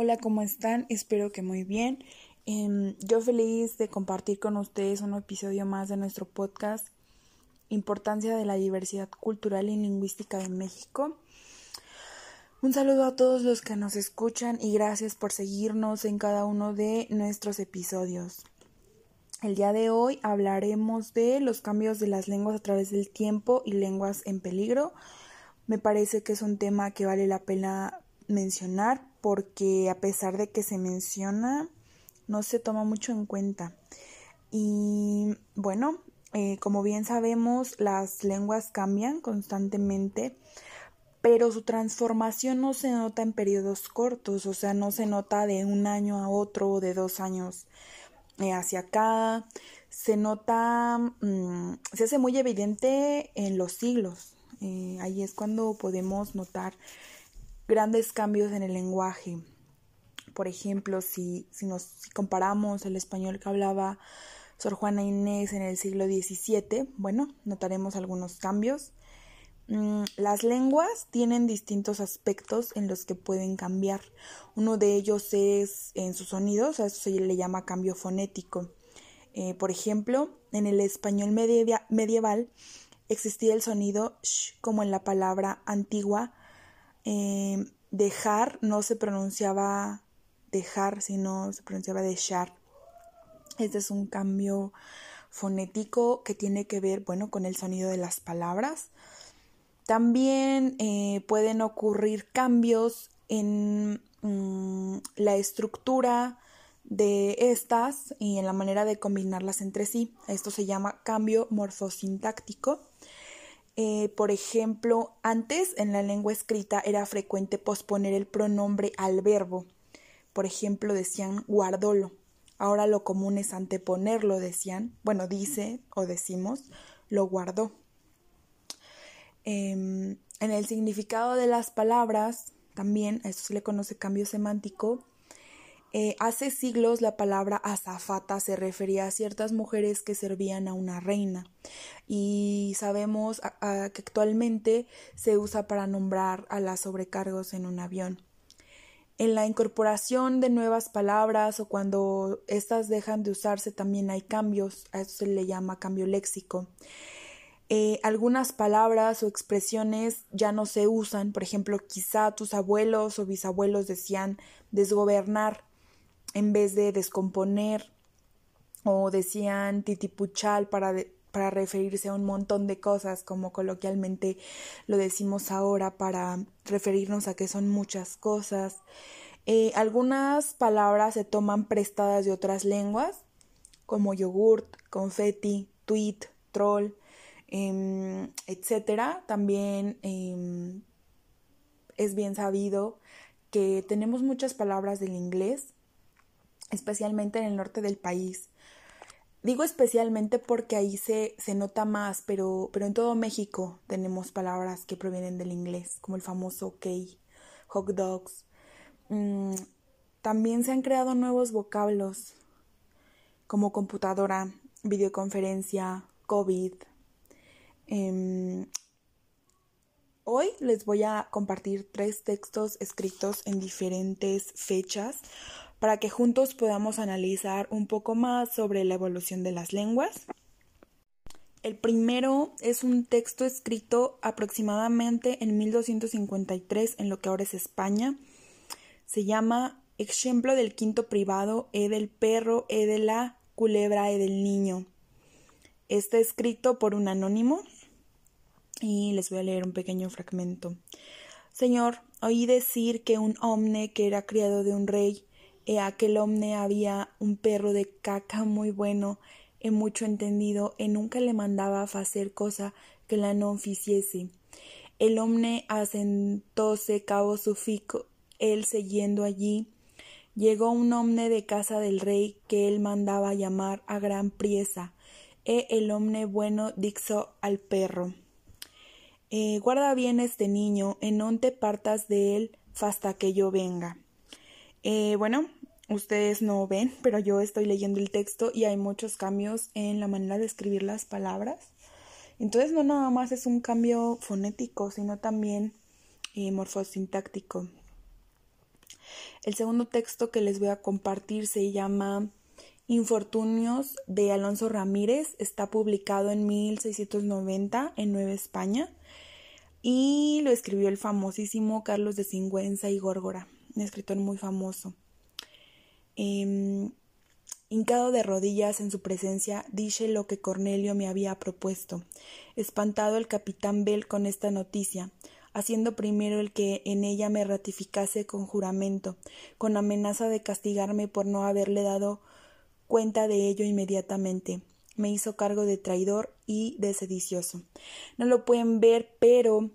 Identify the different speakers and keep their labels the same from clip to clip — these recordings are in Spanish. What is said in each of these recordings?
Speaker 1: Hola, ¿cómo están? Espero que muy bien. Em, yo feliz de compartir con ustedes un episodio más de nuestro podcast Importancia de la diversidad cultural y lingüística en México. Un saludo a todos los que nos escuchan y gracias por seguirnos en cada uno de nuestros episodios. El día de hoy hablaremos de los cambios de las lenguas a través del tiempo y lenguas en peligro. Me parece que es un tema que vale la pena mencionar porque a pesar de que se menciona, no se toma mucho en cuenta. Y bueno, eh, como bien sabemos, las lenguas cambian constantemente, pero su transformación no se nota en periodos cortos, o sea, no se nota de un año a otro o de dos años eh, hacia acá. Se nota, mm, se hace muy evidente en los siglos. Eh, ahí es cuando podemos notar grandes cambios en el lenguaje. Por ejemplo, si, si nos comparamos el español que hablaba Sor Juana Inés en el siglo XVII, bueno, notaremos algunos cambios. Mm, las lenguas tienen distintos aspectos en los que pueden cambiar. Uno de ellos es en sus sonidos, a eso se le llama cambio fonético. Eh, por ejemplo, en el español medieval existía el sonido sh como en la palabra antigua eh, dejar no se pronunciaba dejar, sino se pronunciaba dejar. Este es un cambio fonético que tiene que ver, bueno, con el sonido de las palabras. También eh, pueden ocurrir cambios en mm, la estructura de estas y en la manera de combinarlas entre sí. Esto se llama cambio morfosintáctico. Eh, por ejemplo, antes en la lengua escrita era frecuente posponer el pronombre al verbo. Por ejemplo, decían guardolo. Ahora lo común es anteponerlo, decían. Bueno, dice o decimos, lo guardó. Em, en el significado de las palabras, también, a esto se le conoce cambio semántico, eh, hace siglos la palabra azafata se refería a ciertas mujeres que servían a una reina y sabemos que actualmente se usa para nombrar a las sobrecargos en un avión. En la incorporación de nuevas palabras o cuando éstas dejan de usarse también hay cambios, a eso se le llama cambio léxico. Eh, algunas palabras o expresiones ya no se usan, por ejemplo, quizá tus abuelos o bisabuelos decían desgobernar en vez de descomponer o decían titipuchal para, para referirse a un montón de cosas como coloquialmente lo decimos ahora para referirnos a que son muchas cosas. Eh, algunas palabras se toman prestadas de otras lenguas como yogurt, confeti, tweet, troll, em, etcétera. También em, es bien sabido que tenemos muchas palabras del inglés especialmente en el norte del país. Digo especialmente porque ahí se, se nota más, pero, pero en todo México tenemos palabras que provienen del inglés, como el famoso ok, hot dogs. Mm, también se han creado nuevos vocablos, como computadora, videoconferencia, COVID. Em, hoy les voy a compartir tres textos escritos en diferentes fechas para que juntos podamos analizar un poco más sobre la evolución de las lenguas. El primero es un texto escrito aproximadamente en 1253 en lo que ahora es España. Se llama Ejemplo del quinto privado e del perro e de la culebra e del niño. Está escrito por un anónimo y les voy a leer un pequeño fragmento. Señor, oí decir que un hombre que era criado de un rey e aquel hombre había un perro de caca muy bueno e mucho entendido e nunca le mandaba hacer cosa que la no ficiese. El hombre asentóse cabo su fico, él siguiendo allí. Llegó un hombre de casa del rey que él mandaba llamar a gran priesa, e el hombre bueno dixo al perro. Eh, guarda bien este niño, en no te partas de él hasta que yo venga. Eh, bueno, ustedes no ven, pero yo estoy leyendo el texto y hay muchos cambios en la manera de escribir las palabras. Entonces no nada más es un cambio fonético, sino también eh, morfosintáctico. El segundo texto que les voy a compartir se llama Infortunios de Alonso Ramírez. Está publicado en 1690 en Nueva España y lo escribió el famosísimo Carlos de Singüenza y Górgora, un escritor muy famoso. Em, hincado de rodillas en su presencia, dije lo que Cornelio me había propuesto. Espantado el capitán Bell con esta noticia, haciendo primero el que en ella me ratificase con juramento, con amenaza de castigarme por no haberle dado cuenta de ello inmediatamente. Me hizo cargo de traidor y de sedicioso. No lo pueden ver, pero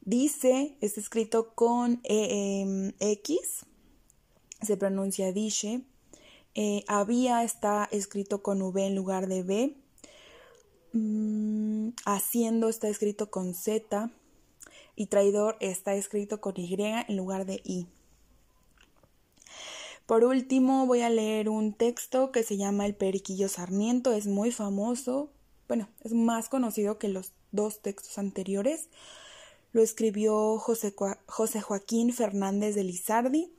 Speaker 1: dice, está escrito con e, em, X, se pronuncia dice. Eh, había está escrito con V en lugar de B. Mm, haciendo está escrito con Z. Y traidor está escrito con Y en lugar de I. Por último, voy a leer un texto que se llama El Periquillo Sarmiento. Es muy famoso. Bueno, es más conocido que los dos textos anteriores. Lo escribió José, José Joaquín Fernández de Lizardi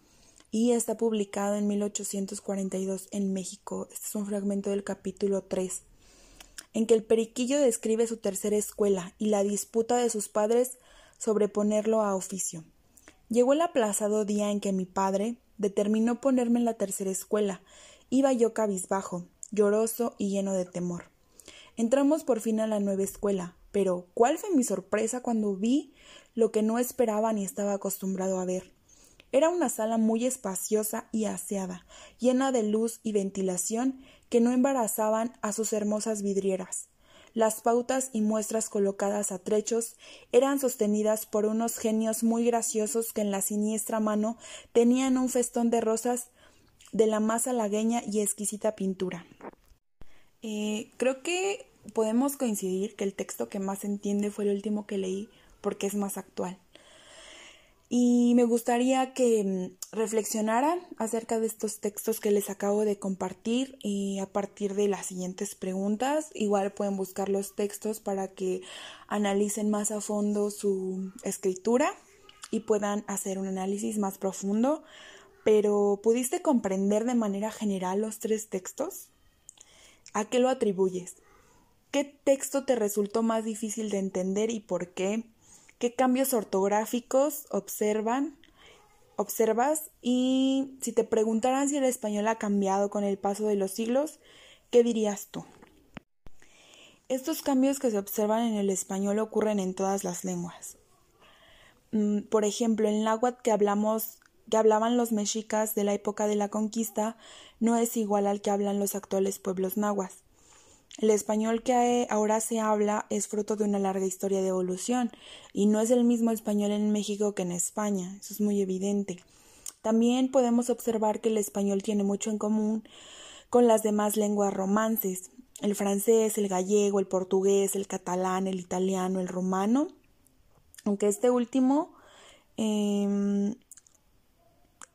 Speaker 1: y está publicado en 1842 en México. Este es un fragmento del capítulo 3, en que el periquillo describe su tercera escuela y la disputa de sus padres sobre ponerlo a oficio. Llegó el aplazado día en que mi padre, determinó ponerme en la tercera escuela. Iba yo cabizbajo, lloroso y lleno de temor. Entramos por fin a la nueva escuela, pero ¿cuál fue mi sorpresa cuando vi lo que no esperaba ni estaba acostumbrado a ver? Era una sala muy espaciosa y aseada, llena de luz y ventilación que no embarazaban a sus hermosas vidrieras. Las pautas y muestras colocadas a trechos eran sostenidas por unos genios muy graciosos que en la siniestra mano tenían un festón de rosas de la más halagueña y exquisita pintura. Eh, creo que podemos coincidir que el texto que más entiende fue el último que leí porque es más actual. Y me gustaría que mm, reflexionaran acerca de estos textos que les acabo de compartir y a partir de las siguientes preguntas. Igual pueden buscar los textos para que analicen más a fondo su escritura y puedan hacer un análisis más profundo. Pero ¿pudiste comprender de manera general los tres textos? ¿A qué lo atribuyes? ¿Qué texto te resultó más difícil de entender y por qué? Qué cambios ortográficos observan, observas y si te preguntaran si el español ha cambiado con el paso de los siglos, ¿qué dirías tú? Estos cambios que se observan en el español ocurren en todas las lenguas. Mm, por ejemplo, el náhuatl que hablamos que hablaban los mexicas de la época de la conquista no es igual al que hablan los actuales pueblos nahuas. El español que ahora se habla es fruto de una larga historia de evolución y no es el mismo español en México que en España, eso es muy evidente. También podemos observar que el español tiene mucho en común con las demás lenguas romances, el francés, el gallego, el portugués, el catalán, el italiano, el romano, aunque este último em,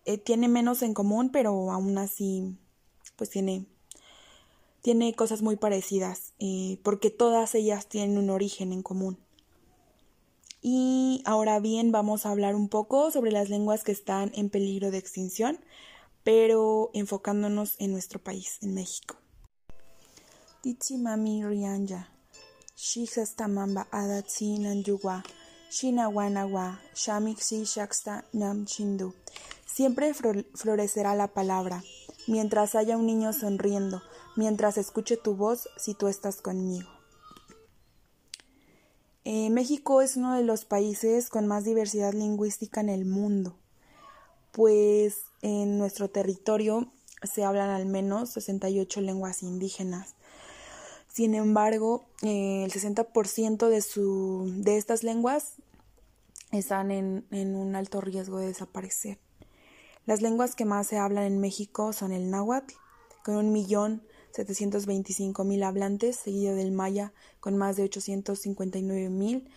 Speaker 1: eh, tiene menos en común, pero aún así pues tiene tiene cosas muy parecidas, eh, porque todas ellas tienen un origen en común. Y ahora bien, vamos a hablar un poco sobre las lenguas que están en peligro de extinción, pero enfocándonos en nuestro país, en México. Mami Rianja, Tamamba Adatsi Nanyugua, Shinawanawa, Shamiksi Shaksta Nam Chindu. Siempre florecerá la palabra, mientras haya un niño sonriendo, mientras escuche tu voz si tú estás conmigo. Eh, México es uno de los países con más diversidad lingüística en el mundo, pues en nuestro territorio se hablan al menos 68 lenguas indígenas. Sin embargo, eh, el 60% de, su, de estas lenguas están en, en un alto riesgo de desaparecer. Las lenguas que más se hablan en México son el náhuatl, con un millón 725 mil hablantes, seguido del maya con más de 859 mil,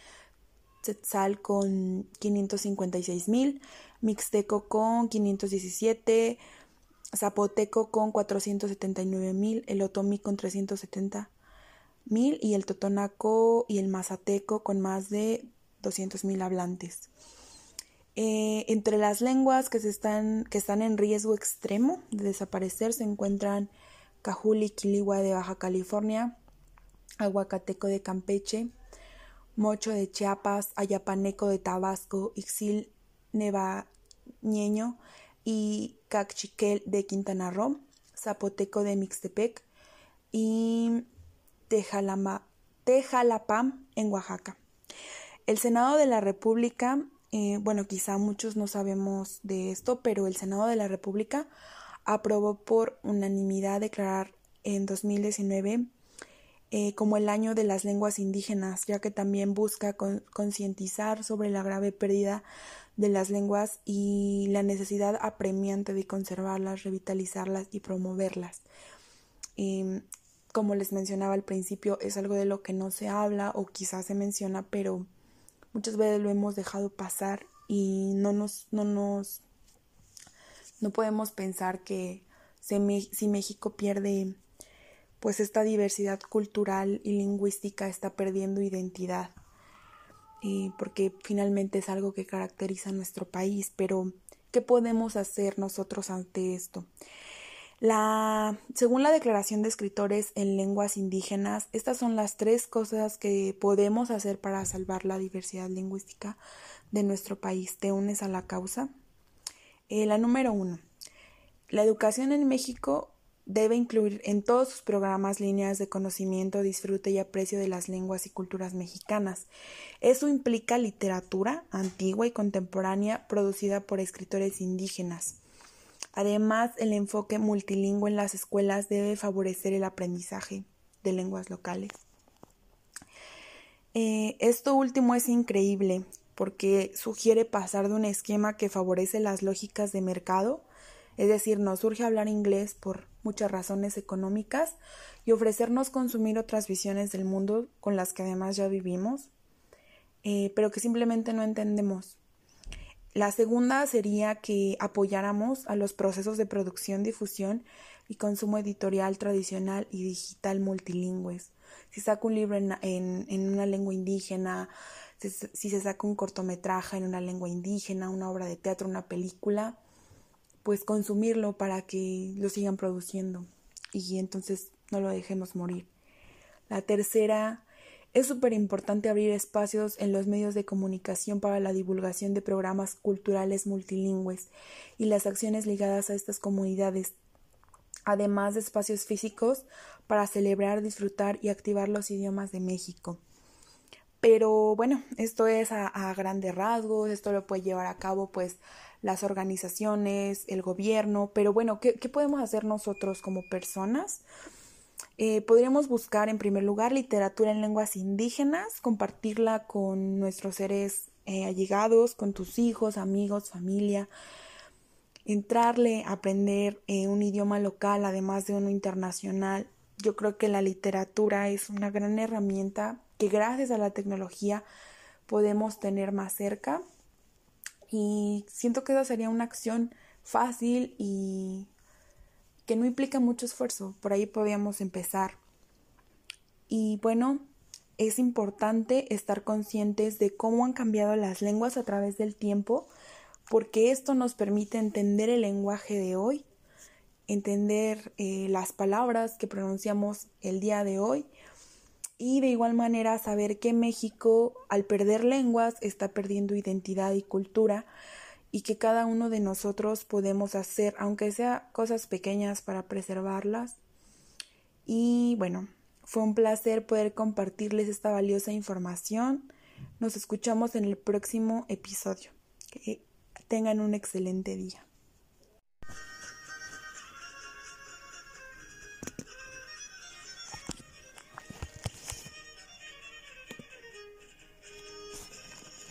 Speaker 1: Tzetzal con 556 mil, Mixteco con 517, Zapoteco con 479 mil, el Otomí con 370 mil y el Totonaco y el Mazateco con más de 200 mil hablantes. Eh, entre las lenguas que, se están, que están en riesgo extremo de desaparecer se encuentran Cajuli Quiligua de Baja California, Aguacateco de Campeche, Mocho de Chiapas, Ayapaneco de Tabasco, Ixil Nevañeño y Cachiquel de Quintana Roo, Zapoteco de Mixtepec y Tejalapam en Oaxaca. El Senado de la República, eh, bueno, quizá muchos no sabemos de esto, pero el Senado de la República aprobó por unanimidad declarar en 2019 eh, como el año de las lenguas indígenas, ya que también busca concientizar sobre la grave pérdida de las lenguas y la necesidad apremiante de conservarlas, revitalizarlas y promoverlas. Em, como les mencionaba al principio, es algo de lo que no se habla o quizás se menciona, pero muchas veces lo hemos dejado pasar y no nos, no nos, no podemos pensar que si México pierde pues esta diversidad cultural y lingüística está perdiendo identidad, porque finalmente es algo que caracteriza a nuestro país, pero ¿qué podemos hacer nosotros ante esto? La, según la Declaración de Escritores en Lenguas Indígenas, estas son las tres cosas que podemos hacer para salvar la diversidad lingüística de nuestro país. ¿Te unes a la causa? Eh, la número uno. La educación en México debe incluir en todos sus programas líneas de conocimiento, disfrute y aprecio de las lenguas y culturas mexicanas. Eso implica literatura antigua y contemporánea producida por escritores indígenas. Además, el enfoque multilingüe en las escuelas debe favorecer el aprendizaje de lenguas locales. Eh, esto último es increíble porque sugiere pasar de un esquema que favorece las lógicas de mercado, es decir, nos surge hablar inglés por muchas razones económicas y ofrecernos consumir otras visiones del mundo con las que además ya vivimos, eh, pero que simplemente no entendemos. La segunda sería que apoyáramos a los procesos de producción, difusión y consumo editorial tradicional y digital multilingües. Si saco un libro en, una lengua indígena, si se saca un cortometraje en una lengua indígena, una obra de teatro, una película, pues consumirlo para que lo sigan produciendo y entonces no lo dejemos morir. La tercera, es súper importante abrir espacios en los medios de comunicación para la divulgación de programas culturales multilingües y las acciones ligadas a estas comunidades, además de espacios físicos para celebrar, disfrutar y activar los idiomas de México. Pero bueno, esto es a, a grandes rasgos, esto lo puede llevar a cabo pues las organizaciones, el gobierno, pero bueno, ¿qué, podemos hacer nosotros como personas? Eh, podríamos buscar en primer lugar literatura en lenguas indígenas, compartirla con nuestros seres eh, allegados, con tus hijos, amigos, familia, entrarle a aprender eh, un idioma local además de uno internacional. Yo creo que la literatura es una gran herramienta que gracias a la tecnología podemos tener más cerca y siento que esa sería una acción fácil y que no implica mucho esfuerzo. Por ahí podríamos empezar. Y bueno, es importante estar conscientes de cómo han cambiado las lenguas a través del tiempo, porque esto nos permite entender el lenguaje de hoy, entender eh, las palabras que pronunciamos el día de hoy y de igual manera saber que México al perder lenguas está perdiendo identidad y cultura y que cada uno de nosotros podemos hacer, aunque sea cosas pequeñas para preservarlas. Y bueno, fue un placer poder compartirles esta valiosa información. Nos escuchamos en el próximo episodio. Que tengan un excelente día.